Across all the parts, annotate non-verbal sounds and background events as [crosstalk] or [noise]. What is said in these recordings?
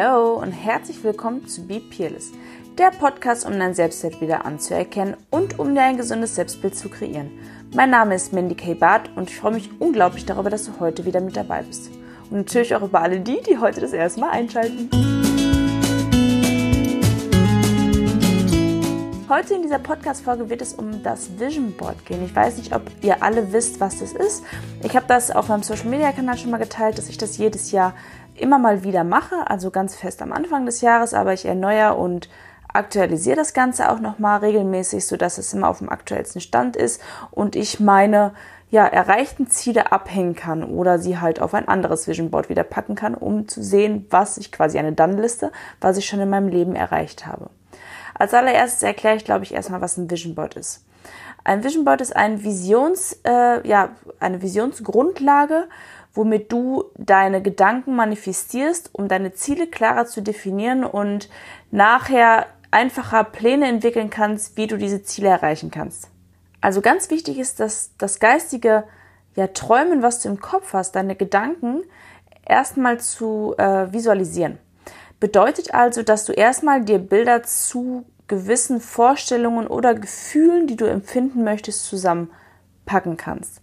Hallo und herzlich willkommen zu Be Peerless, der Podcast, um dein Selbstwert wieder anzuerkennen und um dir ein gesundes Selbstbild zu kreieren. Mein Name ist Mandy K. Barth und ich freue mich unglaublich darüber, dass du heute wieder mit dabei bist. Und natürlich auch über alle die, die heute das erste Mal einschalten. Heute in dieser Podcast-Folge wird es um das Vision Board gehen. Ich weiß nicht, ob ihr alle wisst, was das ist. Ich habe das auf meinem Social-Media-Kanal schon mal geteilt, dass ich das jedes Jahr immer mal wieder mache, also ganz fest am Anfang des Jahres, aber ich erneuere und aktualisiere das Ganze auch nochmal regelmäßig, sodass es immer auf dem aktuellsten Stand ist und ich meine ja, erreichten Ziele abhängen kann oder sie halt auf ein anderes Vision Board wieder packen kann, um zu sehen, was ich quasi eine Dann-Liste, was ich schon in meinem Leben erreicht habe. Als allererstes erkläre ich, glaube ich, erstmal, was ein Vision Board ist. Ein Vision Board ist ein Visions, äh, ja, eine Visionsgrundlage, womit du deine Gedanken manifestierst, um deine Ziele klarer zu definieren und nachher einfacher Pläne entwickeln kannst, wie du diese Ziele erreichen kannst. Also ganz wichtig ist, dass das geistige ja, Träumen, was du im Kopf hast, deine Gedanken erstmal zu äh, visualisieren. Bedeutet also, dass du erstmal dir Bilder zu gewissen Vorstellungen oder Gefühlen, die du empfinden möchtest, zusammenpacken kannst.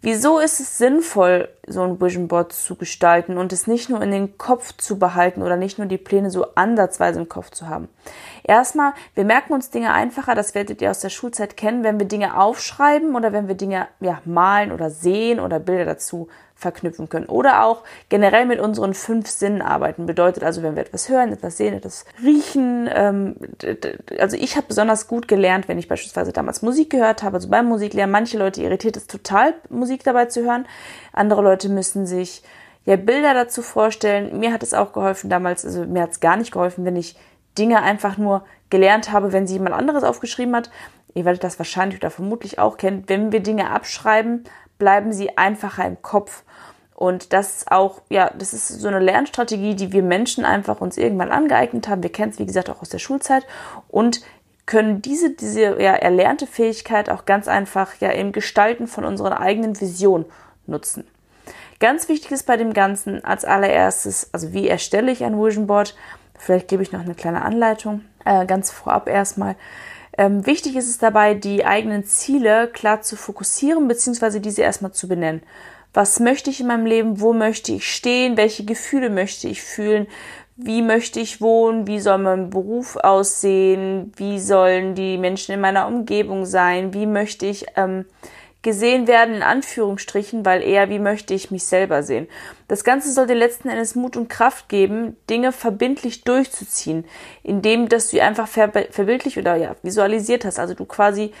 Wieso ist es sinnvoll, so ein Vision Board zu gestalten und es nicht nur in den Kopf zu behalten oder nicht nur die Pläne so ansatzweise im Kopf zu haben? Erstmal, wir merken uns Dinge einfacher, das werdet ihr aus der Schulzeit kennen, wenn wir Dinge aufschreiben oder wenn wir Dinge ja, malen oder sehen oder Bilder dazu verknüpfen können. Oder auch generell mit unseren fünf Sinnen arbeiten. Bedeutet also, wenn wir etwas hören, etwas sehen, etwas riechen. Ähm, also ich habe besonders gut gelernt, wenn ich beispielsweise damals Musik gehört habe, also beim Musiklernen. Manche Leute irritiert es total, Musik dabei zu hören. Andere Leute müssen sich ja Bilder dazu vorstellen. Mir hat es auch geholfen damals, also mir hat es gar nicht geholfen, wenn ich Dinge einfach nur gelernt habe, wenn sie jemand anderes aufgeschrieben hat. Ihr werdet das wahrscheinlich oder vermutlich auch kennen. Wenn wir Dinge abschreiben, bleiben sie einfacher im Kopf. Und das ist auch, ja, das ist so eine Lernstrategie, die wir Menschen einfach uns irgendwann angeeignet haben. Wir kennen es, wie gesagt, auch aus der Schulzeit und können diese, diese ja, erlernte Fähigkeit auch ganz einfach ja im Gestalten von unserer eigenen Vision nutzen. Ganz wichtig ist bei dem Ganzen als allererstes, also wie erstelle ich ein Vision Board? Vielleicht gebe ich noch eine kleine Anleitung, äh, ganz vorab erstmal. Ähm, wichtig ist es dabei, die eigenen Ziele klar zu fokussieren, beziehungsweise diese erstmal zu benennen. Was möchte ich in meinem Leben? Wo möchte ich stehen? Welche Gefühle möchte ich fühlen? Wie möchte ich wohnen? Wie soll mein Beruf aussehen? Wie sollen die Menschen in meiner Umgebung sein? Wie möchte ich ähm, gesehen werden, in Anführungsstrichen, weil eher wie möchte ich mich selber sehen. Das Ganze soll dir letzten Endes Mut und Kraft geben, Dinge verbindlich durchzuziehen, indem dass du einfach ver verbildlich oder ja, visualisiert hast, also du quasi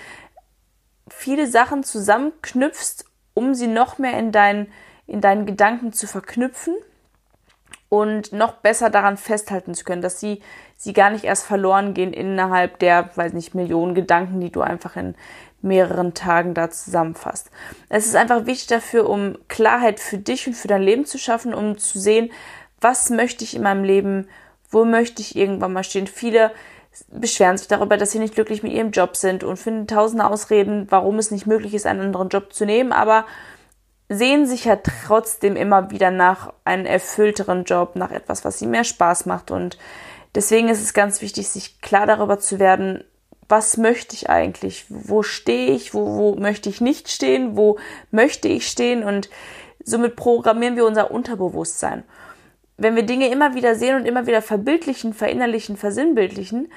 viele Sachen zusammenknüpfst, um sie noch mehr in deinen, in deinen Gedanken zu verknüpfen und noch besser daran festhalten zu können, dass sie, sie gar nicht erst verloren gehen innerhalb der, weiß nicht, Millionen Gedanken, die du einfach in mehreren Tagen da zusammenfasst. Es ist einfach wichtig dafür, um Klarheit für dich und für dein Leben zu schaffen, um zu sehen, was möchte ich in meinem Leben, wo möchte ich irgendwann mal stehen. Viele beschweren sich darüber, dass sie nicht glücklich mit ihrem Job sind und finden tausende Ausreden, warum es nicht möglich ist, einen anderen Job zu nehmen, aber sehen sich ja trotzdem immer wieder nach einem erfüllteren Job, nach etwas, was ihnen mehr Spaß macht. Und deswegen ist es ganz wichtig, sich klar darüber zu werden, was möchte ich eigentlich? Wo stehe ich? Wo, wo möchte ich nicht stehen? Wo möchte ich stehen? Und somit programmieren wir unser Unterbewusstsein. Wenn wir Dinge immer wieder sehen und immer wieder verbildlichen, verinnerlichen, versinnbildlichen,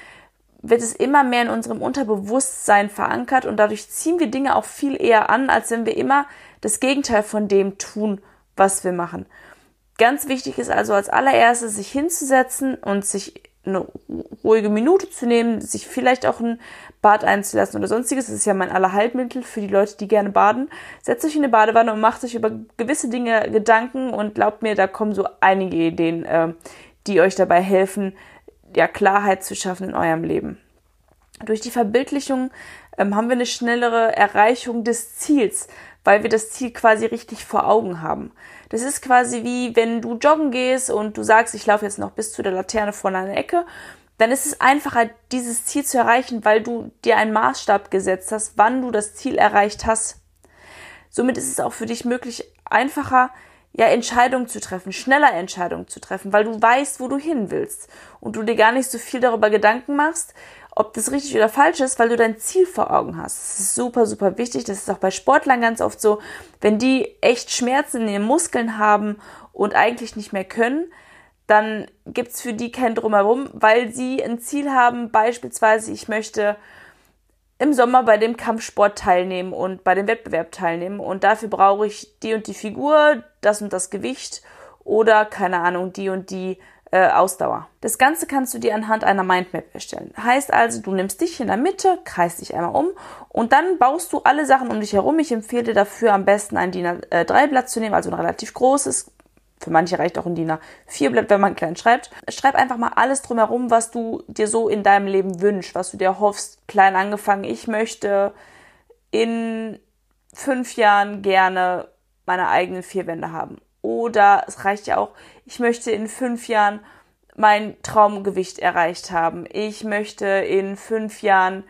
wird es immer mehr in unserem Unterbewusstsein verankert und dadurch ziehen wir Dinge auch viel eher an, als wenn wir immer das Gegenteil von dem tun, was wir machen. Ganz wichtig ist also als allererstes, sich hinzusetzen und sich eine ruhige Minute zu nehmen, sich vielleicht auch ein Bad einzulassen oder sonstiges. Das ist ja mein Allerhalbmittel für die Leute, die gerne baden. Setzt euch in eine Badewanne und macht euch über gewisse Dinge Gedanken und glaubt mir, da kommen so einige Ideen, äh, die euch dabei helfen, ja, Klarheit zu schaffen in eurem Leben. Durch die Verbildlichung ähm, haben wir eine schnellere Erreichung des Ziels, weil wir das Ziel quasi richtig vor Augen haben. Das ist quasi wie, wenn du joggen gehst und du sagst, ich laufe jetzt noch bis zu der Laterne vor einer Ecke, dann ist es einfacher, dieses Ziel zu erreichen, weil du dir einen Maßstab gesetzt hast, wann du das Ziel erreicht hast. Somit ist es auch für dich möglich, einfacher ja, Entscheidungen zu treffen, schneller Entscheidungen zu treffen, weil du weißt, wo du hin willst und du dir gar nicht so viel darüber Gedanken machst, ob das richtig oder falsch ist, weil du dein Ziel vor Augen hast. Das ist super, super wichtig. Das ist auch bei Sportlern ganz oft so, wenn die echt Schmerzen in den Muskeln haben und eigentlich nicht mehr können, dann gibt's für die kein Drumherum, weil sie ein Ziel haben, beispielsweise, ich möchte im Sommer bei dem Kampfsport teilnehmen und bei dem Wettbewerb teilnehmen und dafür brauche ich die und die Figur, das und das Gewicht oder keine Ahnung, die und die äh, Ausdauer. Das Ganze kannst du dir anhand einer Mindmap erstellen. Heißt also, du nimmst dich in der Mitte, kreist dich einmal um und dann baust du alle Sachen um dich herum. Ich empfehle dir dafür am besten ein DIN A3-Blatt zu nehmen, also ein relativ großes, für manche reicht auch ein DIN A4-Blatt, wenn man klein schreibt. Schreib einfach mal alles drumherum, was du dir so in deinem Leben wünschst, was du dir hoffst. Klein angefangen, ich möchte in fünf Jahren gerne meine eigenen vier Wände haben. Oder es reicht ja auch, ich möchte in fünf Jahren mein Traumgewicht erreicht haben. Ich möchte in fünf Jahren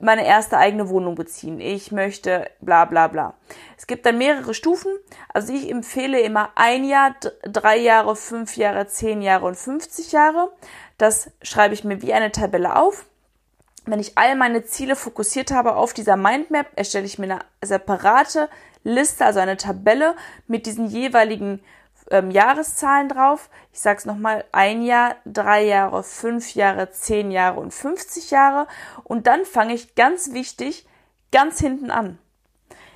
meine erste eigene Wohnung beziehen. Ich möchte bla bla bla. Es gibt dann mehrere Stufen. Also ich empfehle immer ein Jahr, drei Jahre, fünf Jahre, zehn Jahre und 50 Jahre. Das schreibe ich mir wie eine Tabelle auf. Wenn ich all meine Ziele fokussiert habe auf dieser Mindmap, erstelle ich mir eine separate Liste, also eine Tabelle mit diesen jeweiligen ähm, Jahreszahlen drauf. Ich sage es nochmal, ein Jahr, drei Jahre, fünf Jahre, zehn Jahre und 50 Jahre. Und dann fange ich ganz wichtig ganz hinten an.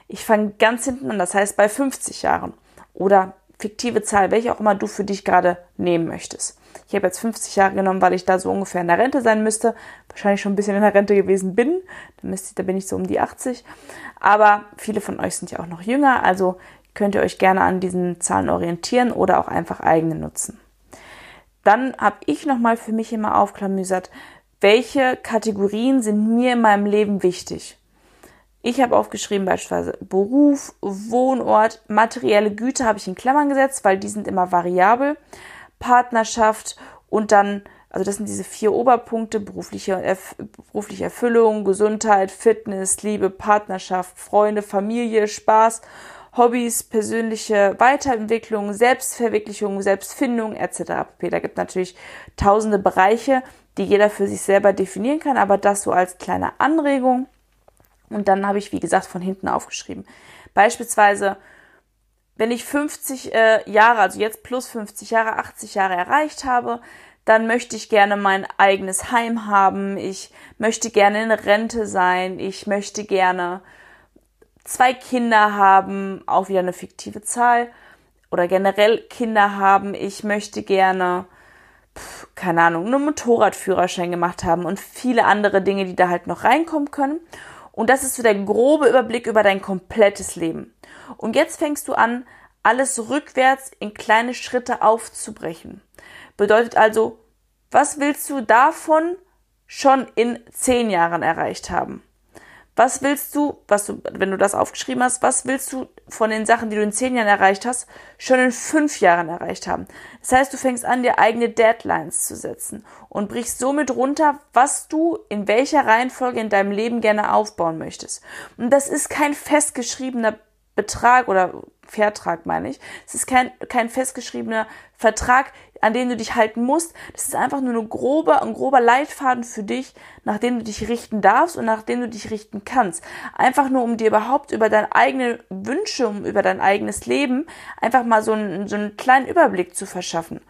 Ich fange ganz hinten an, das heißt bei 50 Jahren oder fiktive Zahl, welche auch immer du für dich gerade nehmen möchtest. Ich habe jetzt 50 Jahre genommen, weil ich da so ungefähr in der Rente sein müsste. Wahrscheinlich schon ein bisschen in der Rente gewesen bin. Da, müsste, da bin ich so um die 80. Aber viele von euch sind ja auch noch jünger, also könnt ihr euch gerne an diesen Zahlen orientieren oder auch einfach eigene nutzen. Dann habe ich nochmal für mich immer aufklamüsert, welche Kategorien sind mir in meinem Leben wichtig. Ich habe aufgeschrieben beispielsweise Beruf, Wohnort, materielle Güter habe ich in Klammern gesetzt, weil die sind immer variabel. Partnerschaft und dann, also das sind diese vier Oberpunkte, berufliche, Erf berufliche Erfüllung, Gesundheit, Fitness, Liebe, Partnerschaft, Freunde, Familie, Spaß Hobbys, persönliche Weiterentwicklung, Selbstverwirklichung, Selbstfindung etc. Da gibt natürlich tausende Bereiche, die jeder für sich selber definieren kann, aber das so als kleine Anregung. Und dann habe ich, wie gesagt, von hinten aufgeschrieben. Beispielsweise, wenn ich 50 äh, Jahre, also jetzt plus 50 Jahre, 80 Jahre erreicht habe, dann möchte ich gerne mein eigenes Heim haben. Ich möchte gerne in Rente sein. Ich möchte gerne zwei Kinder haben, auch wieder eine fiktive Zahl, oder generell Kinder haben, ich möchte gerne, pf, keine Ahnung, einen Motorradführerschein gemacht haben und viele andere Dinge, die da halt noch reinkommen können. Und das ist so der grobe Überblick über dein komplettes Leben. Und jetzt fängst du an, alles rückwärts in kleine Schritte aufzubrechen. Bedeutet also, was willst du davon schon in zehn Jahren erreicht haben? Was willst du, was du, wenn du das aufgeschrieben hast, was willst du von den Sachen, die du in zehn Jahren erreicht hast, schon in fünf Jahren erreicht haben? Das heißt, du fängst an, dir eigene Deadlines zu setzen und brichst somit runter, was du in welcher Reihenfolge in deinem Leben gerne aufbauen möchtest. Und das ist kein festgeschriebener Betrag oder Vertrag meine ich. Es ist kein, kein festgeschriebener Vertrag, an den du dich halten musst. Das ist einfach nur eine grobe, ein grober Leitfaden für dich, nach dem du dich richten darfst und nach dem du dich richten kannst. Einfach nur, um dir überhaupt über deine eigenen Wünsche, um über dein eigenes Leben einfach mal so einen, so einen kleinen Überblick zu verschaffen.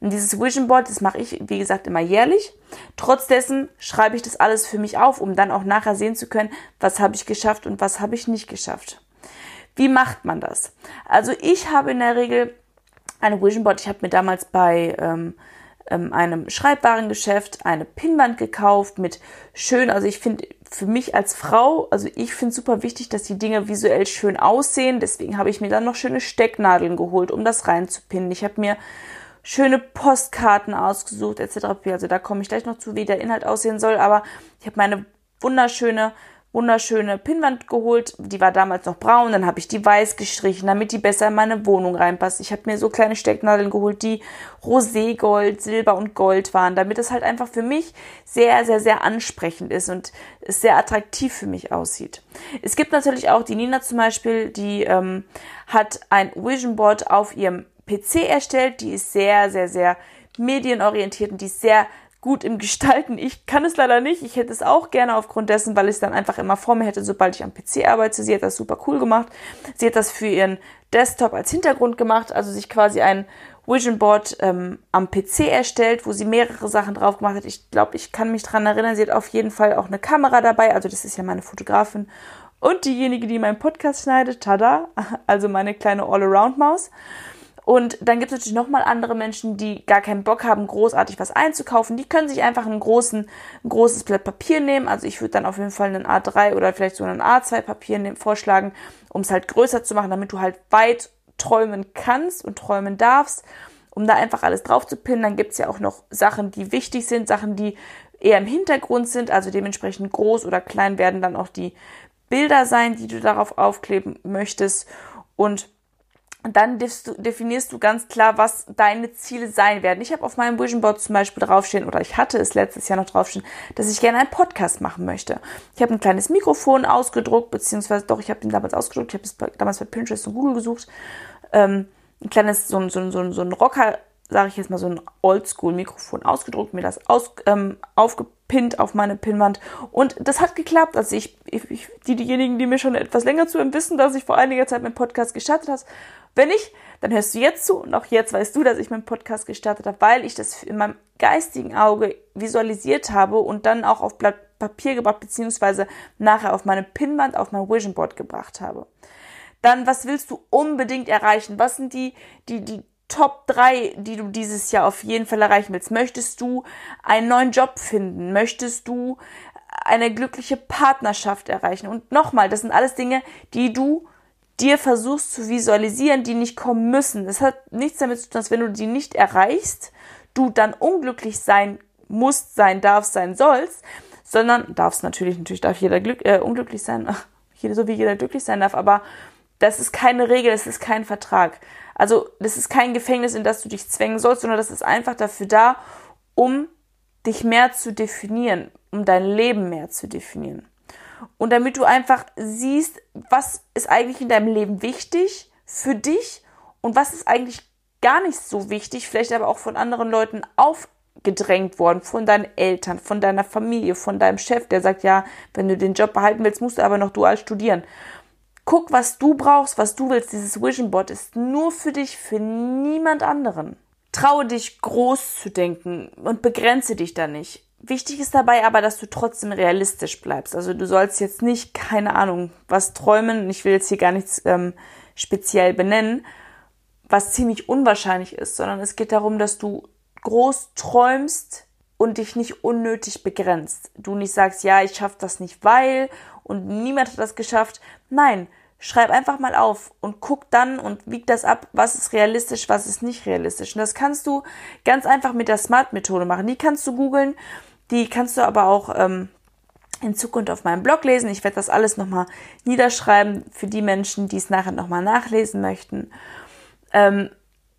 Und dieses Vision Board, das mache ich, wie gesagt, immer jährlich. Trotz dessen schreibe ich das alles für mich auf, um dann auch nachher sehen zu können, was habe ich geschafft und was habe ich nicht geschafft. Wie macht man das? Also ich habe in der Regel eine Vision Board. Ich habe mir damals bei ähm, ähm, einem Schreibwarengeschäft eine Pinnwand gekauft mit schön, also ich finde für mich als Frau, also ich finde super wichtig, dass die Dinge visuell schön aussehen. Deswegen habe ich mir dann noch schöne Stecknadeln geholt, um das reinzupinnen. Ich habe mir schöne Postkarten ausgesucht etc. Also da komme ich gleich noch zu, wie der Inhalt aussehen soll. Aber ich habe meine wunderschöne wunderschöne Pinnwand geholt. Die war damals noch braun, dann habe ich die weiß gestrichen, damit die besser in meine Wohnung reinpasst. Ich habe mir so kleine Stecknadeln geholt, die Roségold, Silber und Gold waren, damit es halt einfach für mich sehr, sehr, sehr ansprechend ist und es sehr attraktiv für mich aussieht. Es gibt natürlich auch die Nina zum Beispiel, die ähm, hat ein Vision Board auf ihrem PC erstellt. Die ist sehr, sehr, sehr medienorientiert und die ist sehr gut im Gestalten. Ich kann es leider nicht. Ich hätte es auch gerne aufgrund dessen, weil ich es dann einfach immer vor mir hätte, sobald ich am PC arbeite. Sie hat das super cool gemacht. Sie hat das für ihren Desktop als Hintergrund gemacht, also sich quasi ein Vision Board ähm, am PC erstellt, wo sie mehrere Sachen drauf gemacht hat. Ich glaube, ich kann mich dran erinnern. Sie hat auf jeden Fall auch eine Kamera dabei. Also das ist ja meine Fotografin und diejenige, die meinen Podcast schneidet. Tada! [laughs] Also meine kleine All-Around-Maus. Und dann gibt es natürlich nochmal andere Menschen, die gar keinen Bock haben, großartig was einzukaufen. Die können sich einfach einen großen, ein großes Blatt Papier nehmen. Also ich würde dann auf jeden Fall einen A3 oder vielleicht so einen A2 Papier vorschlagen, um es halt größer zu machen, damit du halt weit träumen kannst und träumen darfst, um da einfach alles drauf zu pinnen. Dann gibt es ja auch noch Sachen, die wichtig sind, Sachen, die eher im Hintergrund sind, also dementsprechend groß oder klein werden dann auch die Bilder sein, die du darauf aufkleben möchtest. Und dann definierst du ganz klar, was deine Ziele sein werden. Ich habe auf meinem Vision Board zum Beispiel draufstehen, oder ich hatte es letztes Jahr noch draufstehen, dass ich gerne einen Podcast machen möchte. Ich habe ein kleines Mikrofon ausgedruckt, beziehungsweise doch, ich habe den damals ausgedruckt, ich habe es damals bei Pinterest und Google gesucht. Ähm, ein kleines, so so so so ein Rocker, sage ich jetzt mal, so ein Oldschool-Mikrofon ausgedruckt, mir das aus, ähm, aufgepinnt auf meine Pinnwand. Und das hat geklappt. Also ich, ich, die, diejenigen, die mir schon etwas länger zu wissen, dass ich vor einiger Zeit meinen Podcast gestartet habe, wenn nicht, dann hörst du jetzt zu und auch jetzt weißt du, dass ich meinen Podcast gestartet habe, weil ich das in meinem geistigen Auge visualisiert habe und dann auch auf Blatt Papier gebracht, beziehungsweise nachher auf meine Pinnwand, auf mein Vision Board gebracht habe. Dann, was willst du unbedingt erreichen? Was sind die, die, die Top 3, die du dieses Jahr auf jeden Fall erreichen willst? Möchtest du einen neuen Job finden? Möchtest du eine glückliche Partnerschaft erreichen? Und nochmal, das sind alles Dinge, die du dir versuchst zu visualisieren, die nicht kommen müssen. Das hat nichts damit zu tun, dass wenn du die nicht erreichst, du dann unglücklich sein musst, sein darfst, sein sollst, sondern darfst natürlich, natürlich darf jeder glück, äh, unglücklich sein, [laughs] so wie jeder glücklich sein darf, aber das ist keine Regel, das ist kein Vertrag. Also das ist kein Gefängnis, in das du dich zwängen sollst, sondern das ist einfach dafür da, um dich mehr zu definieren, um dein Leben mehr zu definieren und damit du einfach siehst, was ist eigentlich in deinem Leben wichtig für dich und was ist eigentlich gar nicht so wichtig, vielleicht aber auch von anderen Leuten aufgedrängt worden, von deinen Eltern, von deiner Familie, von deinem Chef, der sagt, ja, wenn du den Job behalten willst, musst du aber noch dual studieren. Guck, was du brauchst, was du willst. Dieses Vision Board ist nur für dich, für niemand anderen. Traue dich groß zu denken und begrenze dich da nicht. Wichtig ist dabei aber, dass du trotzdem realistisch bleibst. Also du sollst jetzt nicht, keine Ahnung, was träumen. Ich will jetzt hier gar nichts ähm, speziell benennen, was ziemlich unwahrscheinlich ist, sondern es geht darum, dass du groß träumst und dich nicht unnötig begrenzt. Du nicht sagst, ja, ich schaffe das nicht, weil und niemand hat das geschafft. Nein, schreib einfach mal auf und guck dann und wieg das ab, was ist realistisch, was ist nicht realistisch. Und das kannst du ganz einfach mit der Smart-Methode machen. Die kannst du googeln die kannst du aber auch ähm, in Zukunft auf meinem Blog lesen. Ich werde das alles nochmal niederschreiben für die Menschen, die es nachher nochmal nachlesen möchten. Ähm,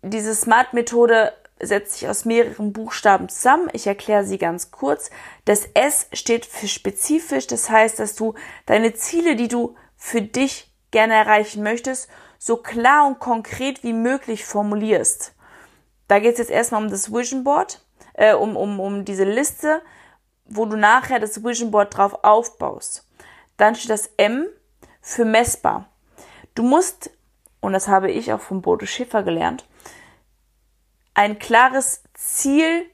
diese Smart-Methode setzt sich aus mehreren Buchstaben zusammen. Ich erkläre sie ganz kurz. Das S steht für spezifisch. Das heißt, dass du deine Ziele, die du für dich gerne erreichen möchtest, so klar und konkret wie möglich formulierst. Da geht es jetzt erstmal um das Vision Board, äh, um, um, um diese Liste wo du nachher das Vision Board drauf aufbaust. Dann steht das M für messbar. Du musst, und das habe ich auch von Bodo Schiffer gelernt, ein klares Ziel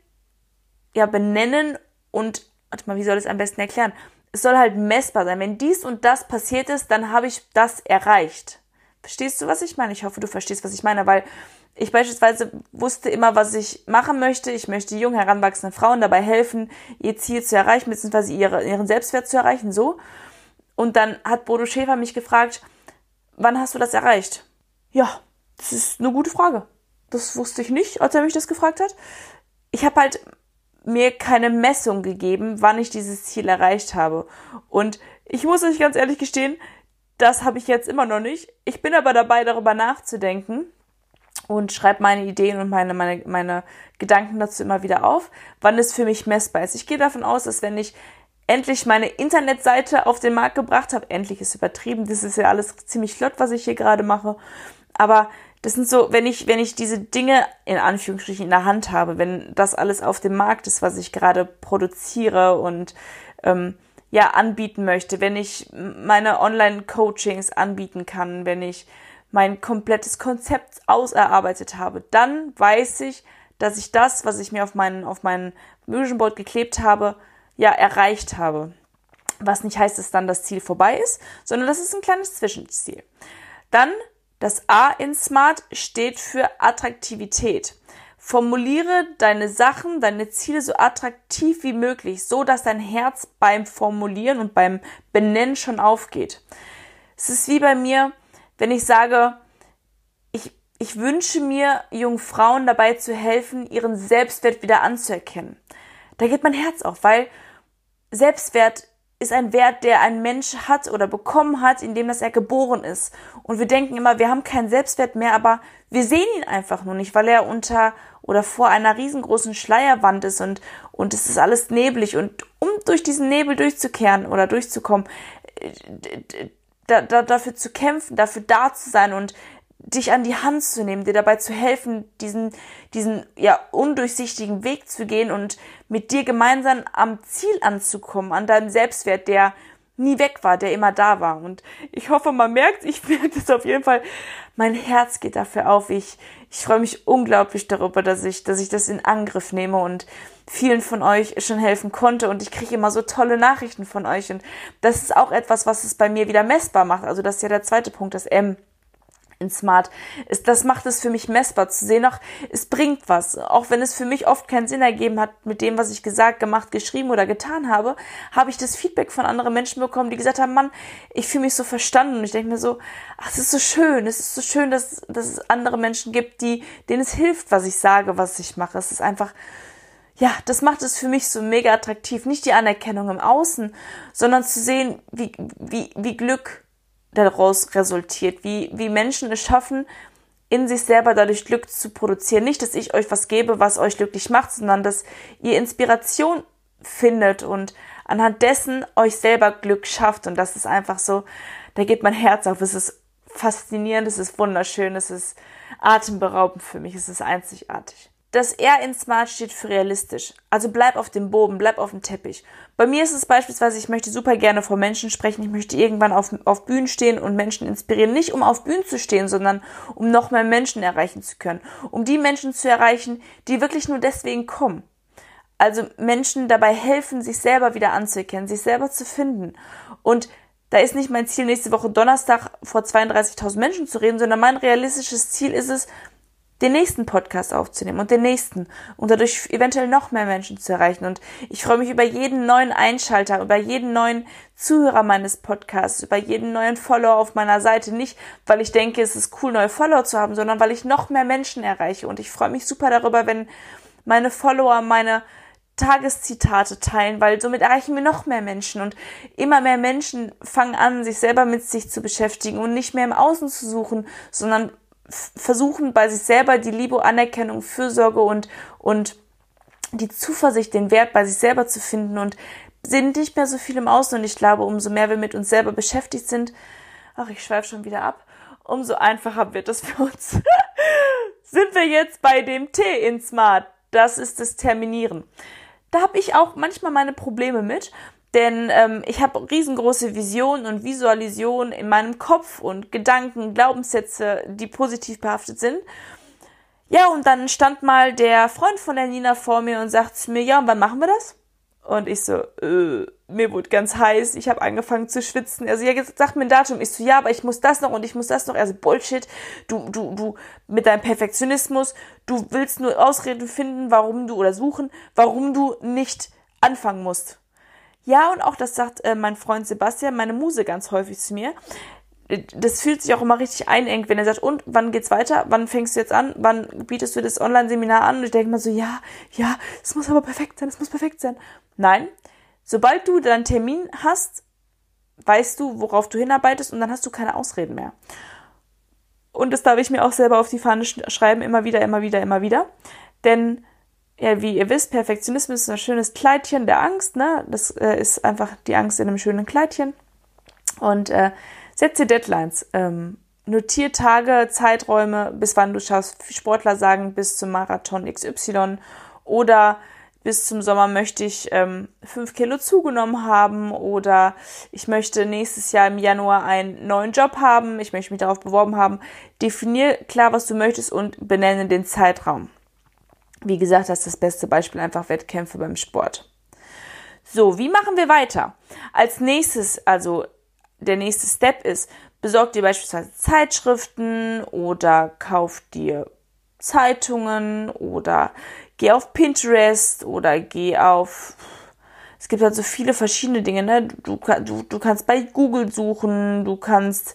ja benennen und, warte mal, wie soll ich es am besten erklären? Es soll halt messbar sein. Wenn dies und das passiert ist, dann habe ich das erreicht. Verstehst du, was ich meine? Ich hoffe, du verstehst, was ich meine, weil ich beispielsweise wusste immer, was ich machen möchte. Ich möchte jung heranwachsenden Frauen dabei helfen, ihr Ziel zu erreichen, beziehungsweise ihre, ihren Selbstwert zu erreichen, so. Und dann hat Bodo Schäfer mich gefragt, wann hast du das erreicht? Ja, das ist eine gute Frage. Das wusste ich nicht, als er mich das gefragt hat. Ich habe halt mir keine Messung gegeben, wann ich dieses Ziel erreicht habe. Und Ich muss euch ganz ehrlich gestehen, das habe ich jetzt immer noch nicht. Ich bin aber dabei, darüber nachzudenken und schreibe meine Ideen und meine, meine, meine Gedanken dazu immer wieder auf, wann es für mich messbar ist. Ich gehe davon aus, dass wenn ich endlich meine Internetseite auf den Markt gebracht habe, endlich ist übertrieben, das ist ja alles ziemlich flott, was ich hier gerade mache, aber das sind so, wenn ich, wenn ich diese Dinge in Anführungsstrichen in der Hand habe, wenn das alles auf dem Markt ist, was ich gerade produziere und ähm, ja anbieten möchte, wenn ich meine Online-Coachings anbieten kann, wenn ich mein komplettes Konzept auserarbeitet habe, dann weiß ich, dass ich das, was ich mir auf meinen auf meinen Vision Board geklebt habe, ja erreicht habe. Was nicht heißt, dass dann das Ziel vorbei ist, sondern das ist ein kleines Zwischenziel. Dann das A in Smart steht für Attraktivität. Formuliere deine Sachen, deine Ziele so attraktiv wie möglich, so dass dein Herz beim Formulieren und beim Benennen schon aufgeht. Es ist wie bei mir, wenn ich sage, ich, ich wünsche mir jungen Frauen dabei zu helfen, ihren Selbstwert wieder anzuerkennen. Da geht mein Herz auf, weil Selbstwert ist ein Wert, der ein Mensch hat oder bekommen hat, indem dass er geboren ist. Und wir denken immer, wir haben keinen Selbstwert mehr, aber wir sehen ihn einfach nur nicht, weil er unter oder vor einer riesengroßen Schleierwand ist und, und es ist alles neblig. Und um durch diesen Nebel durchzukehren oder durchzukommen, äh, da, da, dafür zu kämpfen, dafür da zu sein und dich an die Hand zu nehmen, dir dabei zu helfen, diesen, diesen ja undurchsichtigen Weg zu gehen und mit dir gemeinsam am Ziel anzukommen, an deinem Selbstwert, der nie weg war, der immer da war. Und ich hoffe, man merkt, ich [laughs] merke das auf jeden Fall, mein Herz geht dafür auf. Ich, ich freue mich unglaublich darüber, dass ich, dass ich das in Angriff nehme und vielen von euch schon helfen konnte. Und ich kriege immer so tolle Nachrichten von euch. Und das ist auch etwas, was es bei mir wieder messbar macht. Also das ist ja der zweite Punkt, das M in Smart das macht es für mich messbar zu sehen, auch es bringt was. Auch wenn es für mich oft keinen Sinn ergeben hat mit dem, was ich gesagt, gemacht, geschrieben oder getan habe, habe ich das Feedback von anderen Menschen bekommen, die gesagt haben, Mann, ich fühle mich so verstanden und ich denke mir so, ach, es ist so schön, es ist so schön, dass, dass es andere Menschen gibt, die, denen es hilft, was ich sage, was ich mache. Es ist einfach, ja, das macht es für mich so mega attraktiv. Nicht die Anerkennung im Außen, sondern zu sehen, wie, wie, wie Glück daraus resultiert, wie, wie Menschen es schaffen, in sich selber dadurch Glück zu produzieren. Nicht, dass ich euch was gebe, was euch glücklich macht, sondern dass ihr Inspiration findet und anhand dessen euch selber Glück schafft. Und das ist einfach so, da geht mein Herz auf. Es ist faszinierend, es ist wunderschön, es ist atemberaubend für mich, es ist einzigartig. Das R in Smart steht für realistisch. Also bleib auf dem Boden, bleib auf dem Teppich. Bei mir ist es beispielsweise, ich möchte super gerne vor Menschen sprechen, ich möchte irgendwann auf, auf Bühnen stehen und Menschen inspirieren. Nicht um auf Bühnen zu stehen, sondern um noch mehr Menschen erreichen zu können. Um die Menschen zu erreichen, die wirklich nur deswegen kommen. Also Menschen dabei helfen, sich selber wieder anzuerkennen, sich selber zu finden. Und da ist nicht mein Ziel, nächste Woche Donnerstag vor 32.000 Menschen zu reden, sondern mein realistisches Ziel ist es, den nächsten Podcast aufzunehmen und den nächsten und dadurch eventuell noch mehr Menschen zu erreichen. Und ich freue mich über jeden neuen Einschalter, über jeden neuen Zuhörer meines Podcasts, über jeden neuen Follower auf meiner Seite. Nicht, weil ich denke, es ist cool, neue Follower zu haben, sondern weil ich noch mehr Menschen erreiche. Und ich freue mich super darüber, wenn meine Follower meine Tageszitate teilen, weil somit erreichen wir noch mehr Menschen und immer mehr Menschen fangen an, sich selber mit sich zu beschäftigen und nicht mehr im Außen zu suchen, sondern versuchen bei sich selber die Liebe, Anerkennung, Fürsorge und, und die Zuversicht, den Wert bei sich selber zu finden und sind nicht mehr so viel im Außen und ich glaube, umso mehr wir mit uns selber beschäftigt sind, ach, ich schweife schon wieder ab, umso einfacher wird es für uns. [laughs] sind wir jetzt bei dem T in Smart. Das ist das Terminieren. Da habe ich auch manchmal meine Probleme mit, denn ähm, ich habe riesengroße Visionen und Visualisationen in meinem Kopf und Gedanken, Glaubenssätze, die positiv behaftet sind. Ja, und dann stand mal der Freund von der Nina vor mir und sagt mir, ja, und wann machen wir das? Und ich so, äh, mir wurde ganz heiß, ich habe angefangen zu schwitzen. Also ja, jetzt sag mir ein Datum. Ich so, ja, aber ich muss das noch und ich muss das noch. Also Bullshit. Du, du, du mit deinem Perfektionismus, du willst nur Ausreden finden, warum du oder suchen, warum du nicht anfangen musst. Ja, und auch das sagt äh, mein Freund Sebastian, meine Muse ganz häufig zu mir. Das fühlt sich auch immer richtig einengt, wenn er sagt, und wann geht's weiter? Wann fängst du jetzt an? Wann bietest du das Online-Seminar an? Und ich denke mal so, ja, ja, es muss aber perfekt sein, es muss perfekt sein. Nein, sobald du deinen Termin hast, weißt du, worauf du hinarbeitest und dann hast du keine Ausreden mehr. Und das darf ich mir auch selber auf die Fahne schreiben, immer wieder, immer wieder, immer wieder. Denn, ja, wie ihr wisst, Perfektionismus ist ein schönes Kleidchen der Angst, ne? Das äh, ist einfach die Angst in einem schönen Kleidchen. Und äh, setze Deadlines. Ähm, notier Tage, Zeiträume, bis wann du schaffst. Sportler sagen bis zum Marathon XY oder bis zum Sommer möchte ich ähm, fünf Kilo zugenommen haben oder ich möchte nächstes Jahr im Januar einen neuen Job haben, ich möchte mich darauf beworben haben. Definier klar, was du möchtest und benenne den Zeitraum. Wie gesagt, das ist das beste Beispiel einfach Wettkämpfe beim Sport. So, wie machen wir weiter? Als nächstes, also der nächste Step ist, besorg dir beispielsweise Zeitschriften oder kauf dir Zeitungen oder geh auf Pinterest oder geh auf es gibt halt so viele verschiedene Dinge, ne? Du, du, du kannst bei Google suchen, du kannst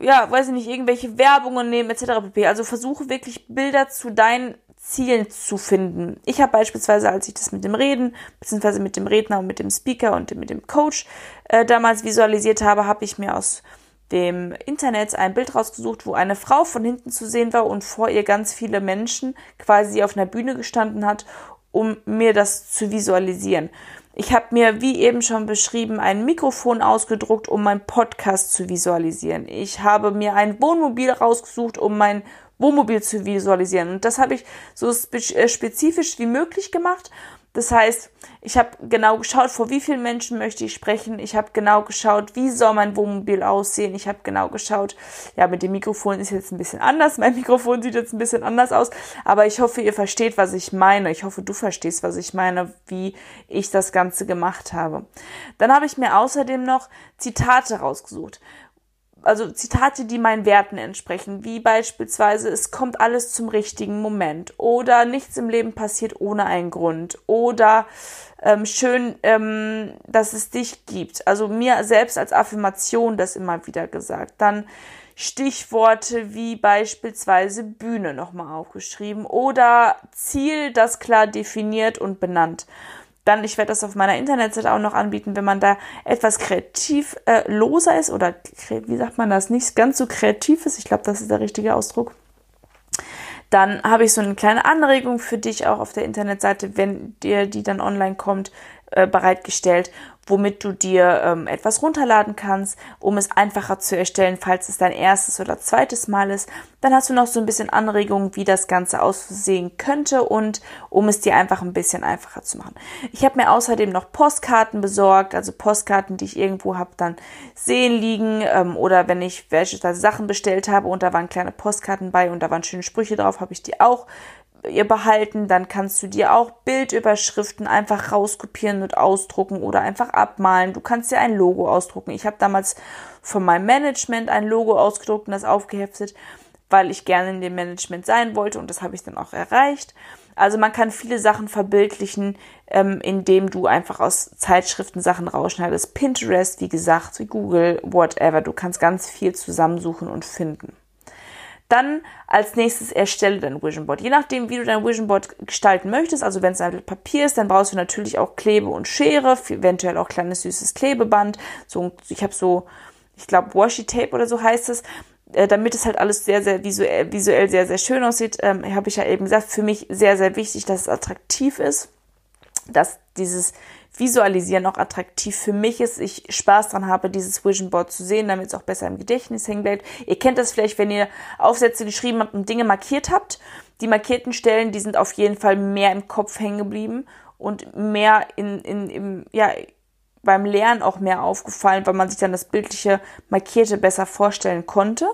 ja, weiß ich nicht, irgendwelche Werbungen nehmen, etc. pp. Also versuche wirklich Bilder zu deinen Zielen zu finden. Ich habe beispielsweise, als ich das mit dem Reden, beziehungsweise mit dem Redner und mit dem Speaker und mit dem Coach äh, damals visualisiert habe, habe ich mir aus dem Internet ein Bild rausgesucht, wo eine Frau von hinten zu sehen war und vor ihr ganz viele Menschen quasi auf einer Bühne gestanden hat, um mir das zu visualisieren. Ich habe mir, wie eben schon beschrieben, ein Mikrofon ausgedruckt, um meinen Podcast zu visualisieren. Ich habe mir ein Wohnmobil rausgesucht, um mein Wohnmobil zu visualisieren. Und das habe ich so äh, spezifisch wie möglich gemacht. Das heißt, ich habe genau geschaut, vor wie vielen Menschen möchte ich sprechen. Ich habe genau geschaut, wie soll mein Wohnmobil aussehen. Ich habe genau geschaut, ja, mit dem Mikrofon ist jetzt ein bisschen anders. [laughs] Mein Mikrofon sieht jetzt ein bisschen anders aus. Aber ich hoffe, ihr versteht, was ich meine. Ich hoffe, du verstehst, was ich meine, wie ich das Ganze gemacht habe. Dann habe ich mir außerdem noch Zitate rausgesucht also Zitate, die meinen Werten entsprechen, wie beispielsweise es kommt alles zum richtigen Moment oder nichts im Leben passiert ohne einen Grund oder ähm, schön, ähm, dass es dich gibt. Also mir selbst als Affirmation das immer wieder gesagt. Dann Stichworte wie beispielsweise Bühne nochmal aufgeschrieben oder Ziel, das klar definiert und benannt dann, ich werde das auf meiner Internetseite auch noch anbieten, wenn man da etwas kreativ äh, loser ist oder wie sagt man das, nicht ganz so kreativ ist, ich glaube, das ist der richtige Ausdruck, dann habe ich so eine kleine Anregung für dich auch auf der Internetseite, wenn dir die dann online kommt, äh, bereitgestellt, womit du dir ähm, etwas runterladen kannst, um es einfacher zu erstellen, falls es dein erstes oder zweites Mal ist. Dann hast du noch so ein bisschen Anregungen, wie das Ganze aussehen könnte und um es dir einfach ein bisschen einfacher zu machen. Ich habe mir außerdem noch Postkarten besorgt, also Postkarten, die ich irgendwo habe dann sehen liegen ähm, oder wenn ich beispielsweise Sachen bestellt habe und da waren kleine Postkarten bei und da waren schöne Sprüche drauf, habe ich die auch ihr behalten, dann kannst du dir auch Bildüberschriften einfach rauskopieren und ausdrucken oder einfach abmalen. Du kannst dir ein Logo ausdrucken. Ich habe damals von meinem Management ein Logo ausgedruckt und das aufgeheftet, weil ich gerne in dem Management sein wollte und das habe ich dann auch erreicht. Also man kann viele Sachen verbildlichen, ähm, indem du einfach aus Zeitschriften Sachen rausschneidest. Pinterest, wie gesagt, wie Google, whatever. Du kannst ganz viel zusammensuchen und finden. Dann als nächstes erstelle dein Vision Board. Je nachdem, wie du dein Vision Board gestalten möchtest, also wenn es ein Papier ist, dann brauchst du natürlich auch Klebe und Schere, eventuell auch kleines süßes Klebeband. So, ich habe so, ich glaube Washi Tape oder so heißt es äh, damit es halt alles sehr, sehr visuell, visuell sehr, sehr schön aussieht, ähm, habe ich ja eben gesagt, für mich sehr, sehr wichtig, dass es attraktiv ist, dass dieses Visualisieren auch attraktiv für mich ist, ich Spaß dran habe, dieses Vision Board zu sehen, damit es auch besser im Gedächtnis hängen bleibt. Ihr kennt das vielleicht, wenn ihr Aufsätze geschrieben habt und Dinge markiert habt. Die markierten Stellen, die sind auf jeden Fall mehr im Kopf hängen geblieben und mehr in, in, im, ja, beim Lernen auch mehr aufgefallen, weil man sich dann das bildliche Markierte besser vorstellen konnte.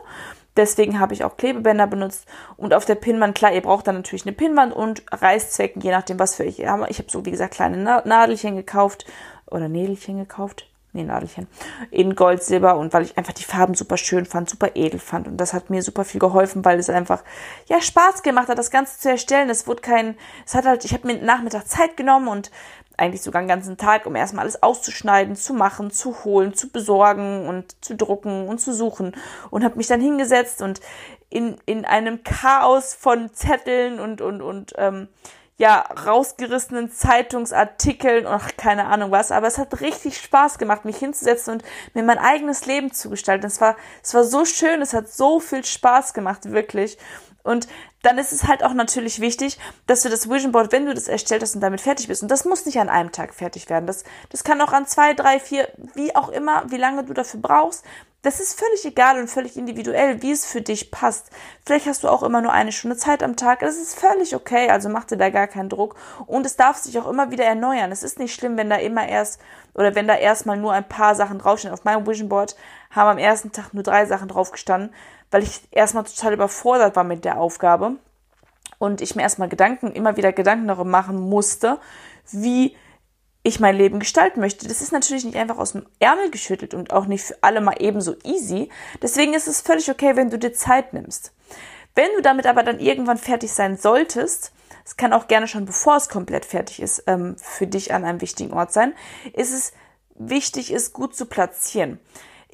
Deswegen habe ich auch Klebebänder benutzt und auf der Pinnwand, klar, ihr braucht dann natürlich eine Pinnwand und Reißzwecken, je nachdem, was für ich habe. Ich habe so, wie gesagt, kleine Nadelchen gekauft oder Nädelchen gekauft. Nee, Nadelchen. In Gold, Silber und weil ich einfach die Farben super schön fand, super edel fand. Und das hat mir super viel geholfen, weil es einfach, ja, Spaß gemacht hat, das Ganze zu erstellen. Es wurde kein, es hat halt, ich habe mir Nachmittag Zeit genommen und eigentlich sogar einen ganzen Tag, um erstmal alles auszuschneiden, zu machen, zu holen, zu besorgen und zu drucken und zu suchen und habe mich dann hingesetzt und in, in einem Chaos von Zetteln und, und, und ähm, ja, rausgerissenen Zeitungsartikeln und keine Ahnung was, aber es hat richtig Spaß gemacht, mich hinzusetzen und mir mein eigenes Leben zu gestalten. Es war, es war so schön, es hat so viel Spaß gemacht, wirklich. Und dann ist es halt auch natürlich wichtig, dass du das Vision Board, wenn du das erstellt hast und damit fertig bist, und das muss nicht an einem Tag fertig werden, das, das kann auch an zwei, drei, vier, wie auch immer, wie lange du dafür brauchst, das ist völlig egal und völlig individuell, wie es für dich passt. Vielleicht hast du auch immer nur eine Stunde Zeit am Tag. Das ist völlig okay, also mach dir da gar keinen Druck. Und es darf sich auch immer wieder erneuern. Es ist nicht schlimm, wenn da immer erst oder wenn da erstmal nur ein paar Sachen draufstehen. Auf meinem Vision Board haben am ersten Tag nur drei Sachen draufgestanden, weil ich erstmal total überfordert war mit der Aufgabe und ich mir erstmal Gedanken, immer wieder Gedanken darüber machen musste, wie ich mein Leben gestalten möchte. Das ist natürlich nicht einfach aus dem Ärmel geschüttelt und auch nicht für alle mal ebenso easy. Deswegen ist es völlig okay, wenn du dir Zeit nimmst. Wenn du damit aber dann irgendwann fertig sein solltest, es kann auch gerne schon bevor es komplett fertig ist, ähm, für dich an einem wichtigen Ort sein, ist es wichtig, es gut zu platzieren.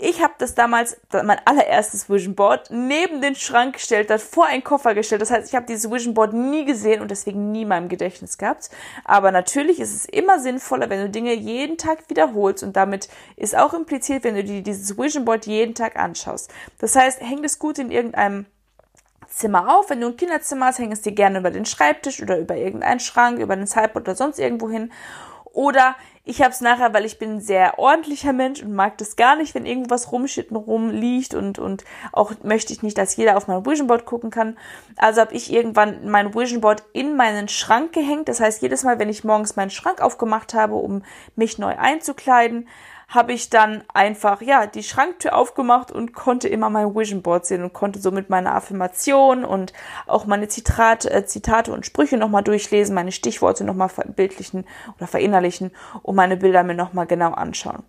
Ich habe das damals, mein allererstes Vision Board, neben den Schrank gestellt, dann vor einen Koffer gestellt. Das heißt, ich habe dieses Vision Board nie gesehen und deswegen nie in meinem Gedächtnis gehabt. Aber natürlich ist es immer sinnvoller, wenn du Dinge jeden Tag wiederholst und damit ist auch impliziert, wenn du dir dieses Vision Board jeden Tag anschaust. Das heißt, hängt es gut in irgendeinem Zimmer auf. Wenn du ein Kinderzimmer hast, häng es dir gerne über den Schreibtisch oder über irgendeinen Schrank, über den Sideboard oder sonst irgendwo hin. Oder ich habe es nachher, weil ich bin ein sehr ordentlicher Mensch und mag das gar nicht, wenn irgendwas und rumliegt und, und auch möchte ich nicht, dass jeder auf mein Vision Board gucken kann. Also habe ich irgendwann mein Vision Board in meinen Schrank gehängt. Das heißt, jedes Mal, wenn ich morgens meinen Schrank aufgemacht habe, um mich neu einzukleiden, habe ich dann einfach, ja, die Schranktür aufgemacht und konnte immer mein Vision Board sehen und konnte somit meine Affirmation und auch meine Zitate, äh, Zitate und Sprüche nochmal durchlesen, meine Stichworte nochmal verbildlichen oder verinnerlichen und meine Bilder mir nochmal genau anschauen.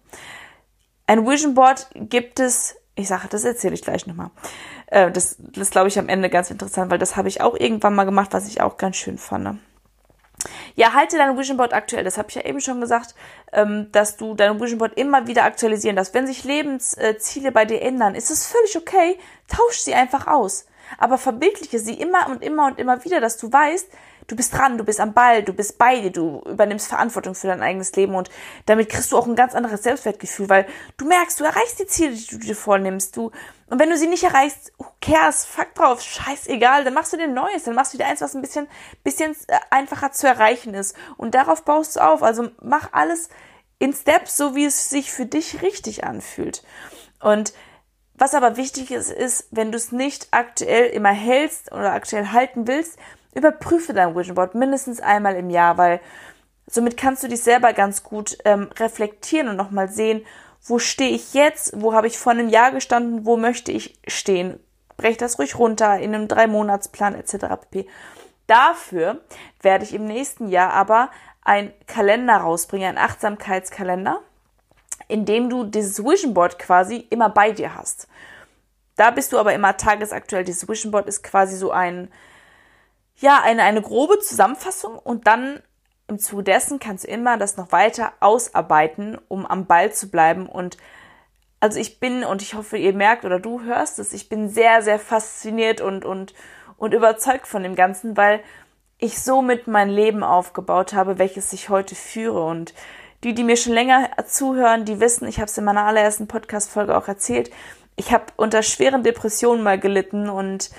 Ein Vision Board gibt es, ich sage, das erzähle ich gleich nochmal. Äh, das das glaube ich am Ende ganz interessant, weil das habe ich auch irgendwann mal gemacht, was ich auch ganz schön fand. Ja, halte dein Vision Board aktuell. Das habe ich ja eben schon gesagt, ähm, dass du dein Vision Board immer wieder aktualisieren darfst. Wenn sich Lebensziele bei dir ändern, ist es völlig okay. Tausch sie einfach aus. Aber verbildliche sie immer und immer und immer wieder, dass du weißt, du bist dran, du bist am Ball, du bist bei dir, du übernimmst Verantwortung für dein eigenes Leben und damit kriegst du auch ein ganz anderes Selbstwertgefühl, weil du merkst, du erreichst die Ziele, die du dir vornimmst, du und wenn du sie nicht erreichst, who cares, fuck drauf, scheißegal, dann machst du dir Neues, dann machst du wieder eins, was ein bisschen, bisschen äh, einfacher zu erreichen ist. Und darauf baust du auf, also mach alles in Steps, so wie es sich für dich richtig anfühlt. Und was aber wichtig ist, ist, wenn du es nicht aktuell immer hältst oder aktuell halten willst, überprüfe dein Vision Board mindestens einmal im Jahr, weil somit kannst du dich selber ganz gut ähm, reflektieren und nochmal sehen, wo stehe ich jetzt, wo habe ich vor einem Jahr gestanden, wo möchte ich stehen. Brech das ruhig runter in einem Drei-Monats-Plan etc. pp. Dafür werde ich im nächsten Jahr aber ein Kalender rausbringen, ein Achtsamkeitskalender, in dem du dieses Vision Board quasi immer bei dir hast. Da bist du aber immer tagesaktuell. Dieses Vision Board ist quasi so ein, ja, eine, eine grobe Zusammenfassung und dann im Zuge dessen kannst du immer das noch weiter ausarbeiten, um am Ball zu bleiben und also ich bin, und ich hoffe, ihr merkt oder du hörst es, ich bin sehr, sehr fasziniert und, und, und überzeugt von dem Ganzen, weil ich somit mein Leben aufgebaut habe, welches ich heute führe. Und die, die mir schon länger zuhören, die wissen, ich habe es in meiner allerersten Podcast-Folge auch erzählt, ich habe unter schweren Depressionen mal gelitten und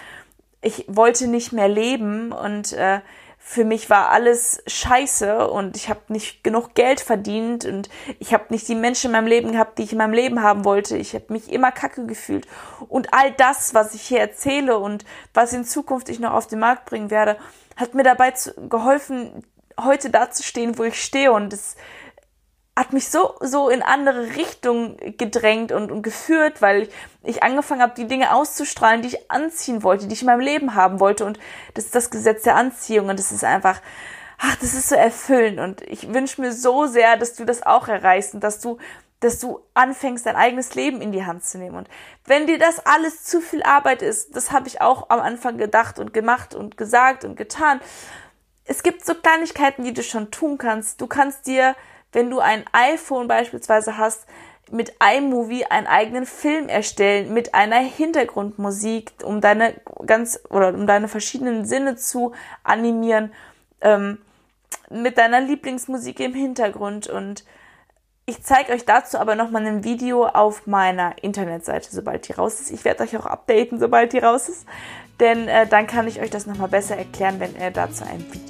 ich wollte nicht mehr leben und äh, für mich war alles scheiße und ich habe nicht genug Geld verdient und ich habe nicht die Menschen in meinem Leben gehabt, die ich in meinem Leben haben wollte. Ich habe mich immer kacke gefühlt. Und all das, was ich hier erzähle und was in Zukunft ich noch auf den Markt bringen werde, hat mir dabei geholfen, heute da zu stehen, wo ich stehe. Und es hat mich so, so in andere Richtungen gedrängt und, und geführt, weil ich, ich angefangen habe, die Dinge auszustrahlen, die ich anziehen wollte, die ich in meinem Leben haben wollte. Und das ist das Gesetz der Anziehung und das ist einfach, ach, das ist so erfüllend. Und ich wünsche mir so sehr, dass du das auch erreichst und dass du dass du anfängst, dein eigenes Leben in die Hand zu nehmen. Und wenn dir das alles zu viel Arbeit ist, das habe ich auch am Anfang gedacht und gemacht und gesagt und getan. Es gibt so Kleinigkeiten, die du schon tun kannst. Du kannst dir wenn du ein iPhone beispielsweise hast, mit iMovie einen eigenen Film erstellen mit einer Hintergrundmusik, um deine ganz oder um deine verschiedenen Sinne zu animieren. ähm, mit deiner Lieblingsmusik im Hintergrund und ich zeige euch dazu aber nochmal ein Video auf meiner Internetseite, sobald die raus ist. Ich werde euch auch updaten, sobald die raus ist, denn äh, dann kann ich euch das nochmal besser erklären, wenn ihr dazu ein Video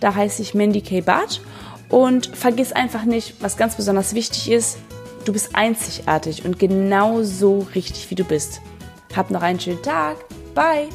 Da heiße ich Mandy K. Barth. Und vergiss einfach nicht, was ganz besonders wichtig ist, du bist einzigartig und genau so richtig, wie du bist. Hab noch einen schönen Tag. Bye!